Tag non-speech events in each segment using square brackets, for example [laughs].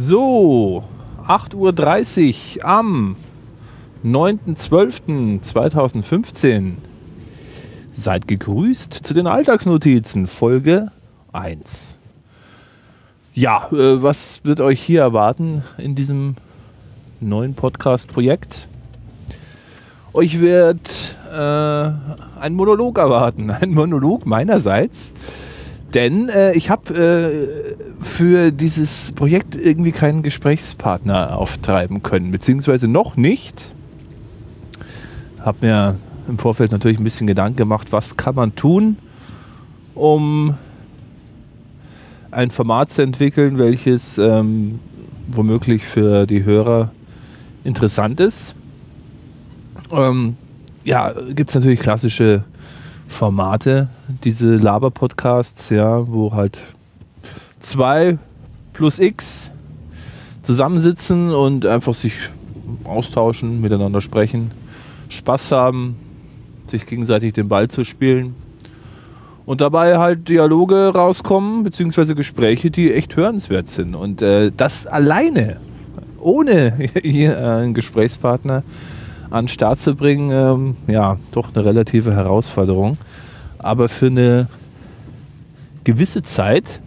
So, 8.30 Uhr am 9.12.2015. Seid gegrüßt zu den Alltagsnotizen, Folge 1. Ja, äh, was wird euch hier erwarten in diesem neuen Podcast-Projekt? Euch wird äh, ein Monolog erwarten, [laughs] ein Monolog meinerseits denn äh, ich habe äh, für dieses Projekt irgendwie keinen Gesprächspartner auftreiben können, beziehungsweise noch nicht. Habe mir im Vorfeld natürlich ein bisschen Gedanken gemacht, was kann man tun, um ein Format zu entwickeln, welches ähm, womöglich für die Hörer interessant ist. Ähm, ja, gibt es natürlich klassische Formate, diese Laber-Podcasts, ja, wo halt zwei plus X zusammensitzen und einfach sich austauschen, miteinander sprechen, Spaß haben, sich gegenseitig den Ball zu spielen und dabei halt Dialoge rauskommen, beziehungsweise Gespräche, die echt hörenswert sind. Und äh, das alleine, ohne [laughs] hier einen Gesprächspartner, an den Start zu bringen, ähm, ja, doch eine relative Herausforderung. Aber für eine gewisse Zeit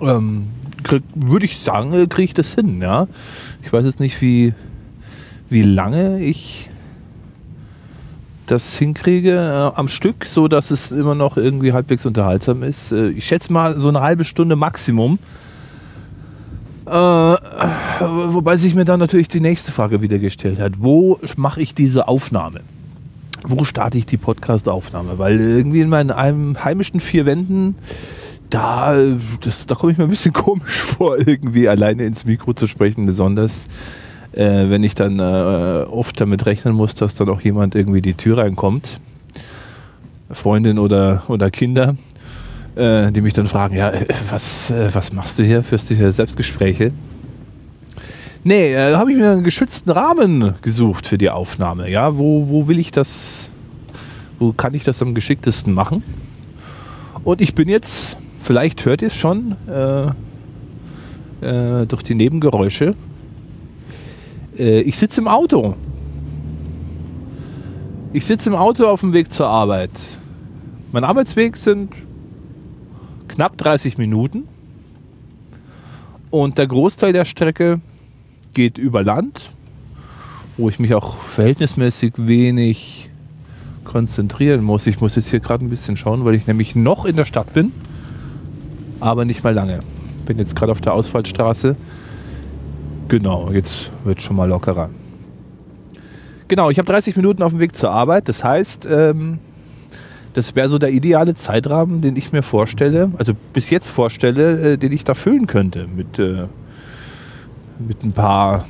ähm, würde ich sagen, äh, kriege ich das hin. Ja? Ich weiß jetzt nicht, wie, wie lange ich das hinkriege äh, am Stück, so dass es immer noch irgendwie halbwegs unterhaltsam ist. Äh, ich schätze mal so eine halbe Stunde Maximum. Äh, wobei sich mir dann natürlich die nächste Frage wieder gestellt hat. Wo mache ich diese Aufnahme? Wo starte ich die Podcast-Aufnahme? Weil irgendwie in meinen heimischen vier Wänden, da, da komme ich mir ein bisschen [laughs] komisch vor, irgendwie alleine ins Mikro zu sprechen, besonders äh, wenn ich dann äh, oft damit rechnen muss, dass dann auch jemand irgendwie die Tür reinkommt. Freundin oder, oder Kinder äh, die mich dann fragen, ja, äh, was, äh, was machst du hier? Führst du hier Selbstgespräche? Nee, äh, habe ich mir einen geschützten Rahmen gesucht für die Aufnahme. Ja, wo, wo will ich das, wo kann ich das am geschicktesten machen? Und ich bin jetzt, vielleicht hört ihr es schon, äh, äh, durch die Nebengeräusche. Äh, ich sitze im Auto. Ich sitze im Auto auf dem Weg zur Arbeit. Mein Arbeitsweg sind knapp 30 Minuten. Und der Großteil der Strecke geht über Land, wo ich mich auch verhältnismäßig wenig konzentrieren muss. Ich muss jetzt hier gerade ein bisschen schauen, weil ich nämlich noch in der Stadt bin, aber nicht mal lange. Bin jetzt gerade auf der Ausfallstraße. Genau, jetzt wird schon mal lockerer. Genau, ich habe 30 Minuten auf dem Weg zur Arbeit. Das heißt, ähm, das wäre so der ideale Zeitrahmen, den ich mir vorstelle, also bis jetzt vorstelle, äh, den ich da füllen könnte mit, äh, mit ein paar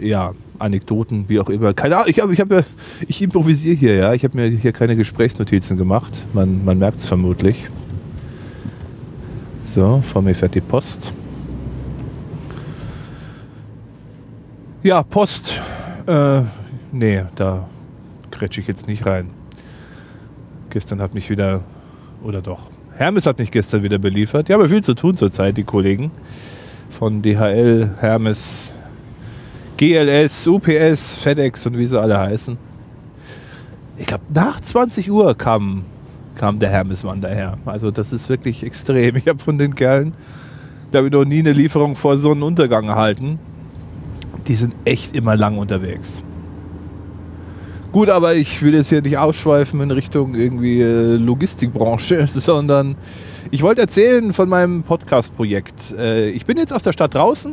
ja, Anekdoten, wie auch immer. Keine Ahnung, ich, ich, ja, ich improvisiere hier, ja. Ich habe mir hier keine Gesprächsnotizen gemacht. Man, man merkt es vermutlich. So, vor mir fährt die Post. Ja, Post. Äh, nee, da kretsche ich jetzt nicht rein. Gestern hat mich wieder, oder doch, Hermes hat mich gestern wieder beliefert. Die haben viel zu tun zurzeit, die Kollegen von DHL, Hermes, GLS, UPS, FedEx und wie sie alle heißen. Ich glaube, nach 20 Uhr kam, kam der Hermes-Mann daher. Also das ist wirklich extrem. Ich habe von den Kerlen, glaube ich, noch nie eine Lieferung vor Sonnenuntergang erhalten. Die sind echt immer lang unterwegs. Gut, aber ich will jetzt hier nicht ausschweifen in Richtung irgendwie äh, Logistikbranche, [laughs] sondern ich wollte erzählen von meinem Podcast-Projekt. Äh, ich bin jetzt aus der Stadt draußen,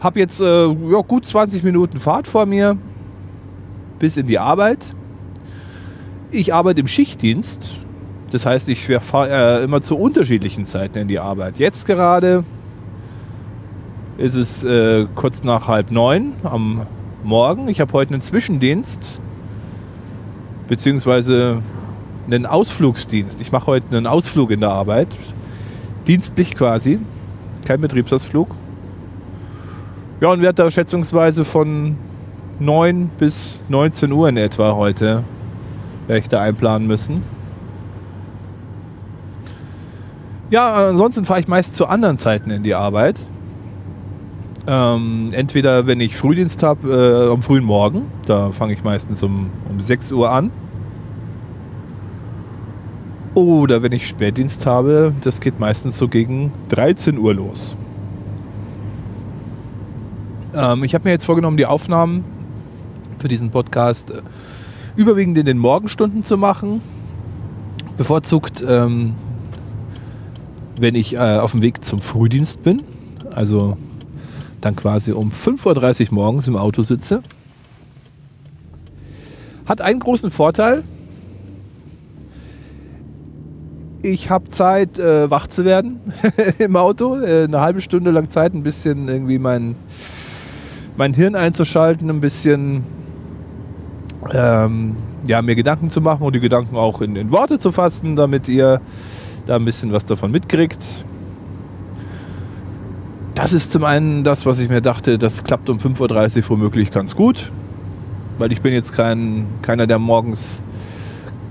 habe jetzt äh, ja, gut 20 Minuten Fahrt vor mir bis in die Arbeit. Ich arbeite im Schichtdienst, das heißt, ich fahre immer zu unterschiedlichen Zeiten in die Arbeit. Jetzt gerade ist es kurz nach halb neun am morgen. Ich habe heute einen Zwischendienst, beziehungsweise einen Ausflugsdienst. Ich mache heute einen Ausflug in der Arbeit. Dienstlich quasi. Kein Betriebsausflug. Ja, und werde da schätzungsweise von 9 bis 19 Uhr in etwa heute werde ich da einplanen müssen. Ja, ansonsten fahre ich meist zu anderen Zeiten in die Arbeit. Ähm, entweder wenn ich Frühdienst habe, äh, am frühen Morgen, da fange ich meistens um, um 6 Uhr an. Oder wenn ich Spätdienst habe, das geht meistens so gegen 13 Uhr los. Ähm, ich habe mir jetzt vorgenommen, die Aufnahmen für diesen Podcast äh, überwiegend in den Morgenstunden zu machen. Bevorzugt, ähm, wenn ich äh, auf dem Weg zum Frühdienst bin. Also dann quasi um 5.30 Uhr morgens im Auto sitze. Hat einen großen Vorteil. Ich habe Zeit, äh, wach zu werden [laughs] im Auto. Äh, eine halbe Stunde lang Zeit, ein bisschen irgendwie mein, mein Hirn einzuschalten, ein bisschen ähm, ja, mir Gedanken zu machen und die Gedanken auch in, in Worte zu fassen, damit ihr da ein bisschen was davon mitkriegt. Das ist zum einen das, was ich mir dachte, das klappt um 5.30 Uhr womöglich ganz gut. Weil ich bin jetzt kein, keiner, der morgens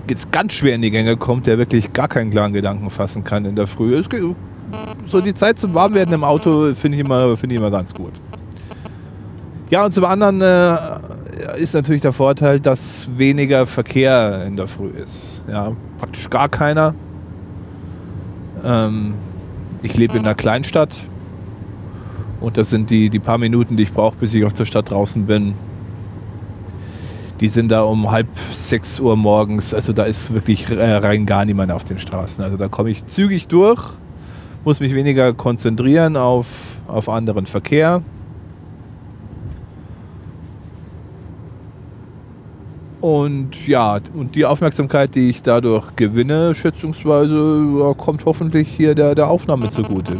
jetzt ganz schwer in die Gänge kommt, der wirklich gar keinen klaren Gedanken fassen kann in der Früh. Es so die Zeit zum Warmwerden im Auto finde ich, immer, find ich immer ganz gut. Ja, und zum anderen äh, ist natürlich der Vorteil, dass weniger Verkehr in der Früh ist. Ja, praktisch gar keiner. Ähm, ich lebe in einer Kleinstadt und das sind die, die paar Minuten, die ich brauche, bis ich aus der Stadt draußen bin. Die sind da um halb sechs Uhr morgens. Also da ist wirklich äh, rein gar niemand auf den Straßen. Also da komme ich zügig durch, muss mich weniger konzentrieren auf, auf anderen Verkehr. Und ja, und die Aufmerksamkeit, die ich dadurch gewinne, schätzungsweise, kommt hoffentlich hier der, der Aufnahme zugute.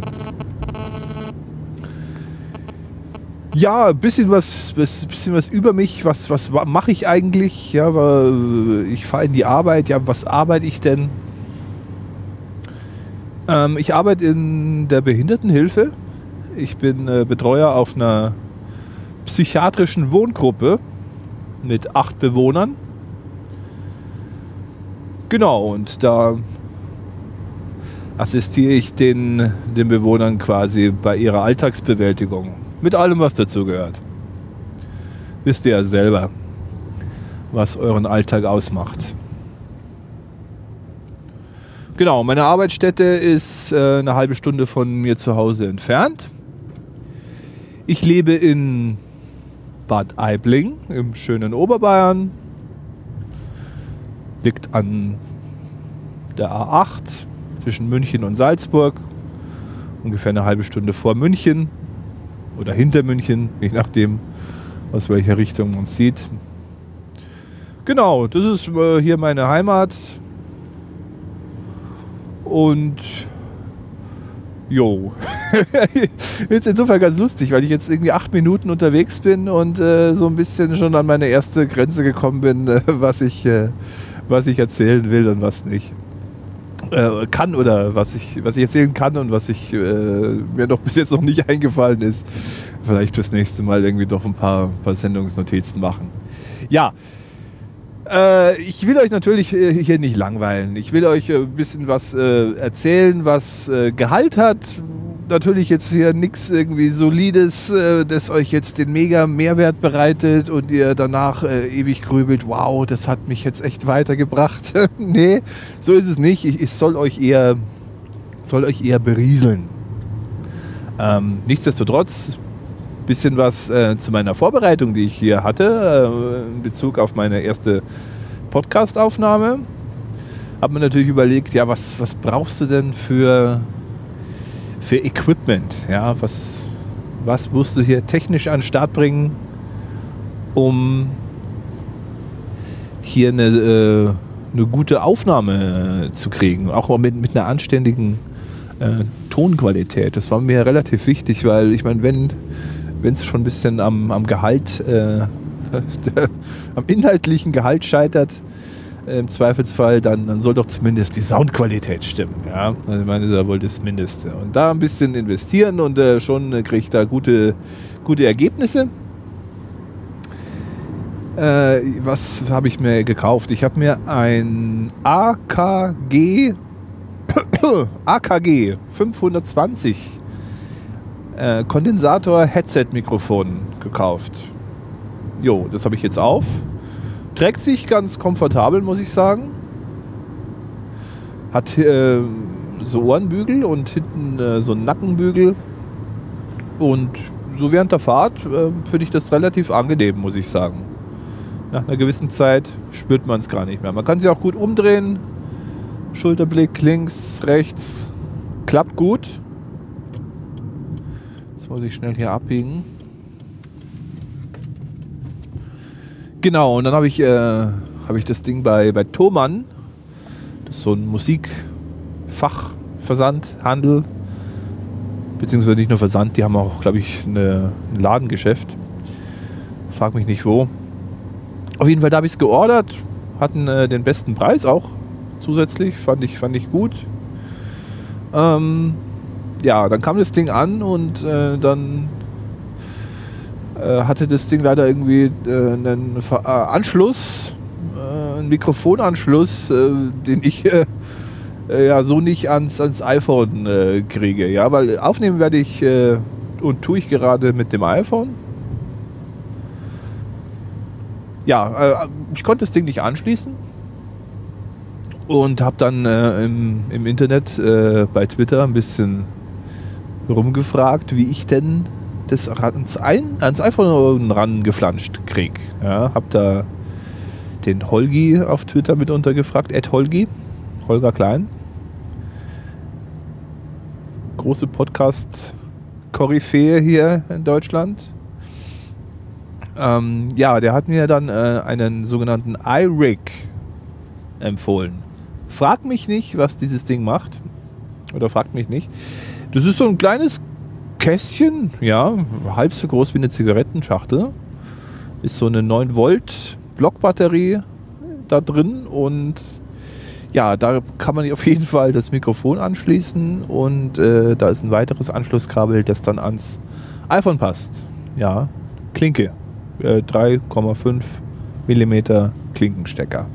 Ja, ein bisschen was, bisschen was über mich. Was, was mache ich eigentlich? Ja, ich fahre in die Arbeit. Ja, was arbeite ich denn? Ähm, ich arbeite in der Behindertenhilfe. Ich bin äh, Betreuer auf einer psychiatrischen Wohngruppe mit acht Bewohnern. Genau, und da assistiere ich den, den Bewohnern quasi bei ihrer Alltagsbewältigung. Mit allem, was dazu gehört. Wisst ihr ja selber, was euren Alltag ausmacht. Genau, meine Arbeitsstätte ist äh, eine halbe Stunde von mir zu Hause entfernt. Ich lebe in Bad Aibling im schönen Oberbayern. Liegt an der A8 zwischen München und Salzburg. Ungefähr eine halbe Stunde vor München oder hinter München, je nachdem, aus welcher Richtung man sieht. Genau, das ist äh, hier meine Heimat. Und Jo. [laughs] ist insofern ganz lustig, weil ich jetzt irgendwie acht Minuten unterwegs bin und äh, so ein bisschen schon an meine erste Grenze gekommen bin, [laughs] äh, was, ich, äh, was ich erzählen will und was nicht. Äh, kann oder was ich, was ich erzählen kann und was ich, äh, mir noch [laughs] bis jetzt noch nicht eingefallen ist. Vielleicht fürs nächste Mal irgendwie doch ein paar, paar Sendungsnotizen machen. Ja, äh, ich will euch natürlich äh, hier nicht langweilen. Ich will euch ein bisschen was äh, erzählen, was äh, Gehalt hat. Natürlich jetzt hier nichts irgendwie Solides, äh, das euch jetzt den mega Mehrwert bereitet und ihr danach äh, ewig grübelt, wow, das hat mich jetzt echt weitergebracht. [laughs] nee, so ist es nicht. Ich, ich, soll euch eher, soll euch eher berieseln. Ähm, nichtsdestotrotz bisschen was äh, zu meiner Vorbereitung, die ich hier hatte, äh, in Bezug auf meine erste Podcast-Aufnahme. Habe mir natürlich überlegt, ja, was, was brauchst du denn für, für Equipment? Ja, was, was musst du hier technisch an den Start bringen, um hier eine, äh, eine gute Aufnahme zu kriegen, auch mit, mit einer anständigen äh, Tonqualität. Das war mir relativ wichtig, weil ich meine, wenn es schon ein bisschen am, am Gehalt, äh, [laughs] am inhaltlichen Gehalt scheitert, im Zweifelsfall, dann, dann soll doch zumindest die Soundqualität stimmen. Ja? Also ich meine, das ist ja wohl das Mindeste. Und da ein bisschen investieren und äh, schon äh, kriege ich da gute, gute Ergebnisse. Äh, was habe ich mir gekauft? Ich habe mir ein AKG AKG 520 äh, Kondensator Headset Mikrofon gekauft. Jo, das habe ich jetzt auf. Trägt sich ganz komfortabel, muss ich sagen. Hat äh, so Ohrenbügel und hinten äh, so einen Nackenbügel. Und so während der Fahrt äh, finde ich das relativ angenehm, muss ich sagen. Nach einer gewissen Zeit spürt man es gar nicht mehr. Man kann sich auch gut umdrehen. Schulterblick links, rechts. Klappt gut. Jetzt muss ich schnell hier abbiegen. Genau, und dann habe ich, äh, hab ich das Ding bei, bei Thomann. Das ist so ein Musikfachversand, Handel. Beziehungsweise nicht nur Versand, die haben auch, glaube ich, eine, ein Ladengeschäft. Frag mich nicht wo. Auf jeden Fall, da habe ich es geordert. Hatten äh, den besten Preis auch zusätzlich. Fand ich, fand ich gut. Ähm, ja, dann kam das Ding an und äh, dann hatte das Ding leider irgendwie äh, einen äh, Anschluss, äh, einen Mikrofonanschluss, äh, den ich ja so nicht ans, ans iPhone kriege. Ja, weil aufnehmen werde ich und tue ich gerade mit dem iPhone. Ja, ich konnte das Ding nicht anschließen und habe dann im, im Internet bei Twitter ein bisschen rumgefragt, wie ich denn das ans, ein, ans iPhone rangeflanscht krieg. Ja, hab da den Holgi auf Twitter mitunter gefragt, Ed Holgi, Holger Klein. Große Podcast-Koryphäe hier in Deutschland. Ähm, ja, der hat mir dann äh, einen sogenannten iRig empfohlen. Frag mich nicht, was dieses Ding macht. Oder fragt mich nicht. Das ist so ein kleines Kästchen, ja, halb so groß wie eine Zigarettenschachtel. Ist so eine 9 Volt Blockbatterie da drin und ja, da kann man [laughs] auf jeden Fall das Mikrofon anschließen und äh, da ist ein weiteres Anschlusskabel, das dann ans iPhone passt. Ja, Klinke. Äh, 3,5 mm Klinkenstecker.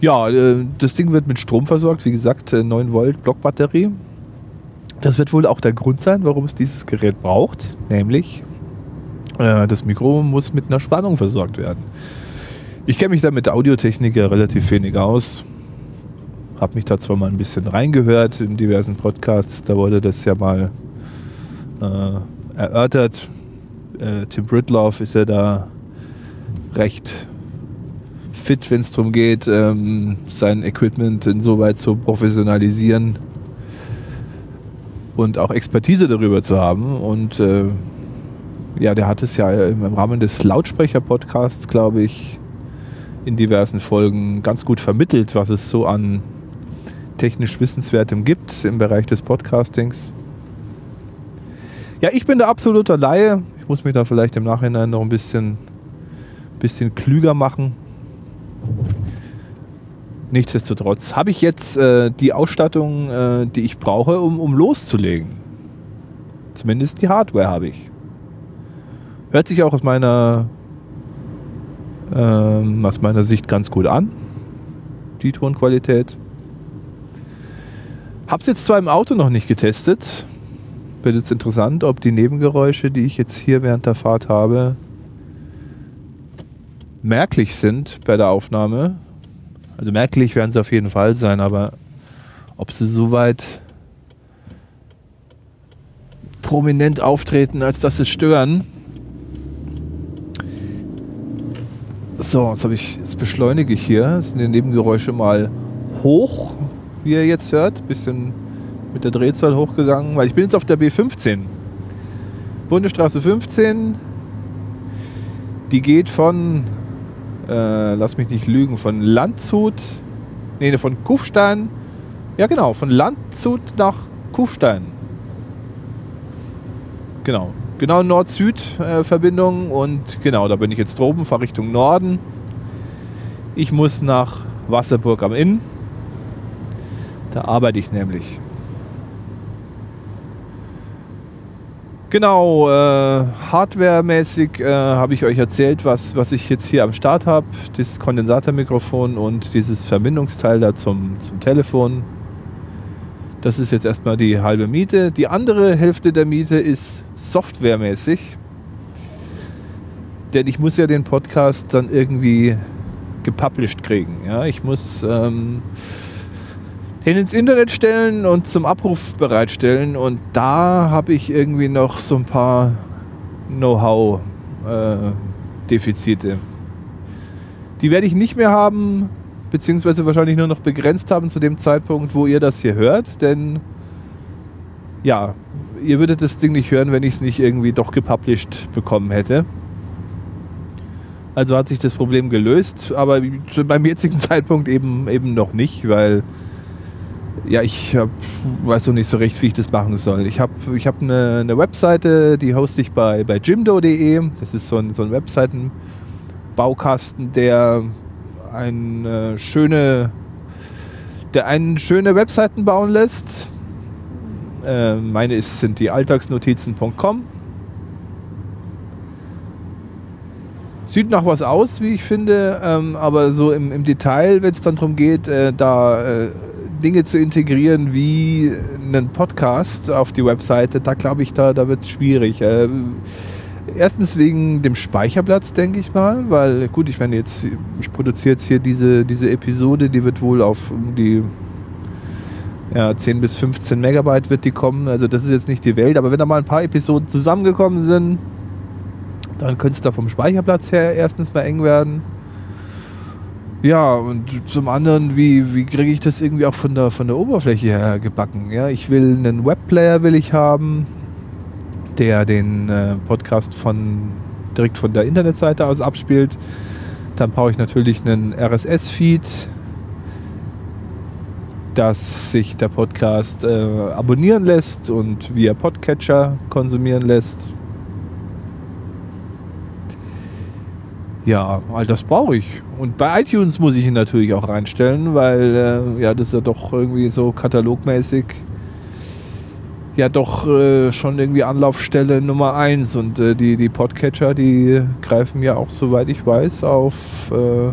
Ja, äh, das Ding wird mit Strom versorgt, wie gesagt, 9 äh, Volt Blockbatterie. Das wird wohl auch der Grund sein, warum es dieses Gerät braucht, nämlich äh, das Mikro muss mit einer Spannung versorgt werden. Ich kenne mich da mit der Audiotechnik ja relativ wenig aus. Habe mich da zwar mal ein bisschen reingehört in diversen Podcasts, da wurde das ja mal äh, erörtert. Äh, Tim Britloff ist ja da recht fit, wenn es darum geht, ähm, sein Equipment insoweit zu professionalisieren, und auch Expertise darüber zu haben. Und äh, ja, der hat es ja im, Rahmen des Lautsprecher-Podcasts, glaube ich, in diversen Folgen ganz gut vermittelt, was es so an technisch Wissenswertem gibt im Bereich des Podcastings. Ja, ich bin der absolute Laie. Ich muss mich da vielleicht im Nachhinein noch ein bisschen, bisschen klüger machen. Nichtsdestotrotz habe ich jetzt äh, die Ausstattung, äh, die ich brauche, um, um loszulegen. Zumindest die Hardware habe ich. Hört sich auch aus meiner, ähm, aus meiner Sicht ganz gut an. Die Tonqualität. Hab's jetzt zwar im Auto noch nicht getestet. Wird jetzt interessant, ob die Nebengeräusche, die ich jetzt hier während der Fahrt habe, merklich sind bei der Aufnahme also merklich werden sie auf jeden Fall sein, aber ob sie so weit prominent auftreten, als dass sie stören. So, jetzt, ich, jetzt beschleunige ich hier. Jetzt sind die Nebengeräusche mal hoch, wie ihr jetzt hört. Bisschen mit der Drehzahl hochgegangen, weil ich bin jetzt auf der B15. Bundesstraße 15. Die geht von äh, lass mich nicht lügen, von Landshut, nee, von Kufstein, ja genau, von Landshut nach Kufstein. Genau, genau Nord-Süd-Verbindung und genau, da bin ich jetzt droben, fahre Richtung Norden. Ich muss nach Wasserburg am Inn. Da arbeite ich nämlich. Genau, äh, hardwaremäßig äh, habe ich euch erzählt, was, was ich jetzt hier am Start habe. Das Kondensatormikrofon und dieses Verbindungsteil da zum, zum Telefon. Das ist jetzt erstmal die halbe Miete. Die andere Hälfte der Miete ist softwaremäßig. Denn ich muss ja den Podcast dann irgendwie gepublished kriegen. Ja? Ich muss ähm, den ins Internet stellen und zum Abruf bereitstellen. Und da habe ich irgendwie noch so ein paar Know-how-Defizite. Äh, die werde ich nicht mehr haben, beziehungsweise wahrscheinlich nur noch begrenzt haben zu dem Zeitpunkt, wo ihr das hier hört. Denn ja, ihr würdet das Ding nicht hören, wenn ich es nicht irgendwie doch gepublished bekommen hätte. Also hat sich das Problem gelöst, aber beim jetzigen [laughs] Zeitpunkt eben, eben noch nicht, weil ja, ich hab, weiß noch nicht so recht, wie ich das machen soll. Ich habe ich hab eine, eine Webseite, die hoste ich bei, bei jimdo.de. Das ist so ein, so ein Webseitenbaukasten, der eine schöne, der einen schöne Webseiten bauen lässt. Äh, meine ist, sind die alltagsnotizen.com. Sieht nach was aus, wie ich finde, ähm, aber so im, im Detail, wenn es dann darum geht, äh, da äh, Dinge zu integrieren wie einen Podcast auf die Webseite, da glaube ich, da, da wird es schwierig. Äh, erstens wegen dem Speicherplatz, denke ich mal, weil gut, ich meine jetzt, ich produziere jetzt hier diese, diese Episode, die wird wohl auf die ja, 10 bis 15 Megabyte wird die kommen. Also das ist jetzt nicht die Welt, aber wenn da mal ein paar Episoden zusammengekommen sind, dann könnte es da vom Speicherplatz her erstens mal eng werden. Ja, und zum anderen, wie, wie kriege ich das irgendwie auch von der, von der Oberfläche her gebacken? Ja, ich will einen Webplayer will ich haben, der den äh, Podcast von direkt von der Internetseite aus abspielt. Dann brauche ich natürlich einen RSS-Feed, dass sich der Podcast äh, abonnieren lässt und via Podcatcher konsumieren lässt. Ja, all das brauche ich. Und bei iTunes muss ich ihn natürlich auch reinstellen, weil äh, ja, das ist ja doch irgendwie so katalogmäßig ja doch äh, schon irgendwie Anlaufstelle Nummer eins und äh, die, die Podcatcher, die greifen ja auch, soweit ich weiß, auf, äh,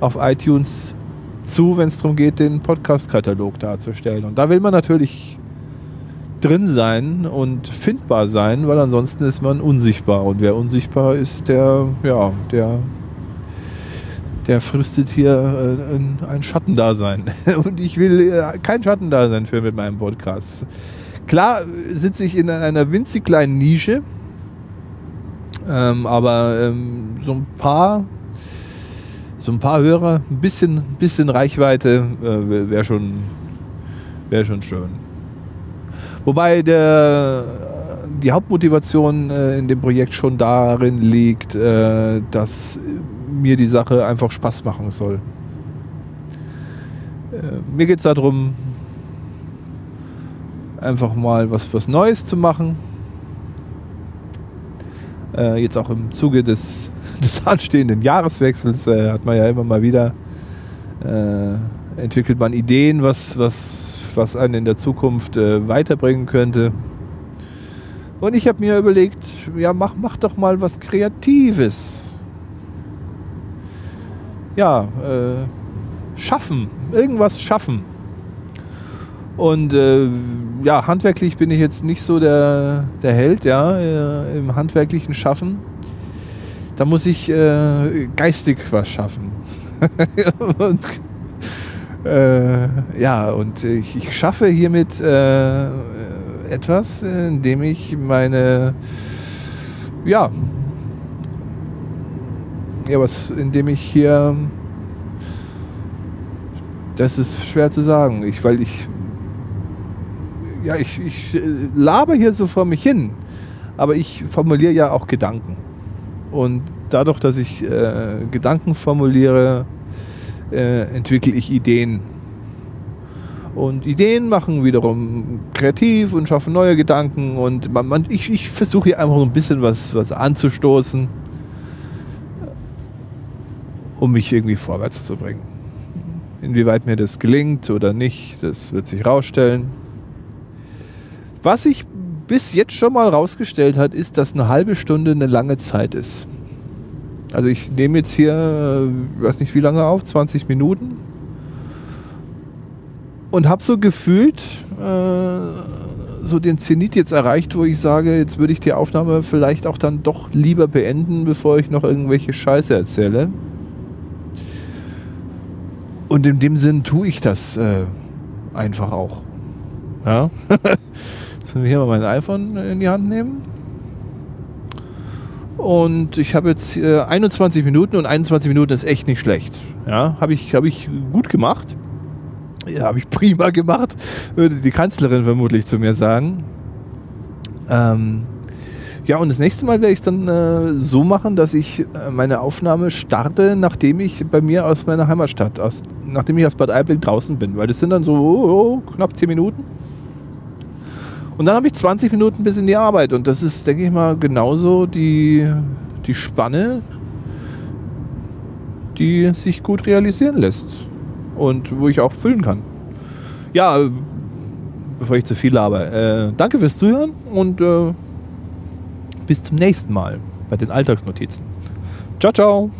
auf iTunes zu, wenn es darum geht, den Podcast-Katalog darzustellen. Und da will man natürlich drin sein und findbar sein, weil ansonsten ist man unsichtbar. Und wer unsichtbar ist, der, ja, der, der fristet hier äh, ein Schattendasein. [laughs] Und ich will äh, kein Schattendasein für mit meinem Podcast. Klar sitze ich in einer winzig kleinen Nische, ähm, aber ähm, so ein paar, so ein paar Hörer, ein bisschen, bisschen Reichweite äh, wäre schon, wäre schon schön. Wobei der, die Hauptmotivation äh, in dem Projekt schon darin liegt, äh, dass mir die Sache einfach Spaß machen soll. Äh, mir geht es darum, einfach mal was, was Neues zu machen. Äh, jetzt auch im Zuge des, [laughs] des anstehenden Jahreswechsels äh, hat man ja immer mal wieder äh, entwickelt man Ideen, was, was was einen in der Zukunft äh, weiterbringen könnte. Und ich habe mir überlegt, ja, mach, mach doch mal was Kreatives. Ja, äh, schaffen, irgendwas schaffen. Und äh, ja, handwerklich bin ich jetzt nicht so der, der Held, ja, äh, im handwerklichen Schaffen. Da muss ich äh, geistig was schaffen. [laughs] und äh, ja, und ich, ich schaffe hiermit äh, etwas, indem ich meine, ja, ja, was, indem ich hier, das ist schwer zu sagen, ich, weil ich, ja, ich, ich laber hier so vor mich hin, aber ich formuliere ja auch Gedanken. Und dadurch, dass ich äh, Gedanken formuliere, äh, entwickle ich Ideen. Und Ideen machen wiederum kreativ und schaffen neue Gedanken. Und man, man, ich, ich versuche hier einfach so ein bisschen was, was anzustoßen, um mich irgendwie vorwärts zu bringen. Inwieweit mir das gelingt oder nicht, das wird sich rausstellen. Was ich bis jetzt schon mal rausgestellt hat, ist, dass eine halbe Stunde eine lange Zeit ist. Also ich nehme jetzt hier, äh, weiß nicht wie lange auf, 20 Minuten. Und habe so gefühlt äh, so den Zenit jetzt erreicht, wo ich sage, jetzt würde ich die Aufnahme vielleicht auch dann doch lieber beenden, bevor ich noch irgendwelche Scheiße erzähle. Und in dem Sinn tue ich das äh, einfach auch. Ja. [laughs] Jetzt können wir hier mal mein iPhone in die Hand nehmen. Und ich habe jetzt äh, 21 Minuten und 21 Minuten ist echt nicht schlecht. Ja, habe ich, hab ich gut gemacht. Ja, habe ich prima gemacht, würde die Kanzlerin vermutlich zu mir sagen. Ähm, ja, und das nächste Mal werde ich es dann äh, so machen, dass ich äh, meine Aufnahme starte, nachdem ich bei mir aus meiner Heimatstadt, aus, nachdem ich aus Bad Aibling draußen bin. Weil das sind dann so oh, oh, knapp 10 Minuten. Und dann habe ich 20 Minuten bis in die Arbeit. Und das ist, denke ich mal, genauso die, die Spanne, die sich gut realisieren lässt. Und wo ich auch füllen kann. Ja, bevor ich zu viel laber. Äh, danke fürs Zuhören und äh, bis zum nächsten Mal bei den Alltagsnotizen. Ciao, ciao.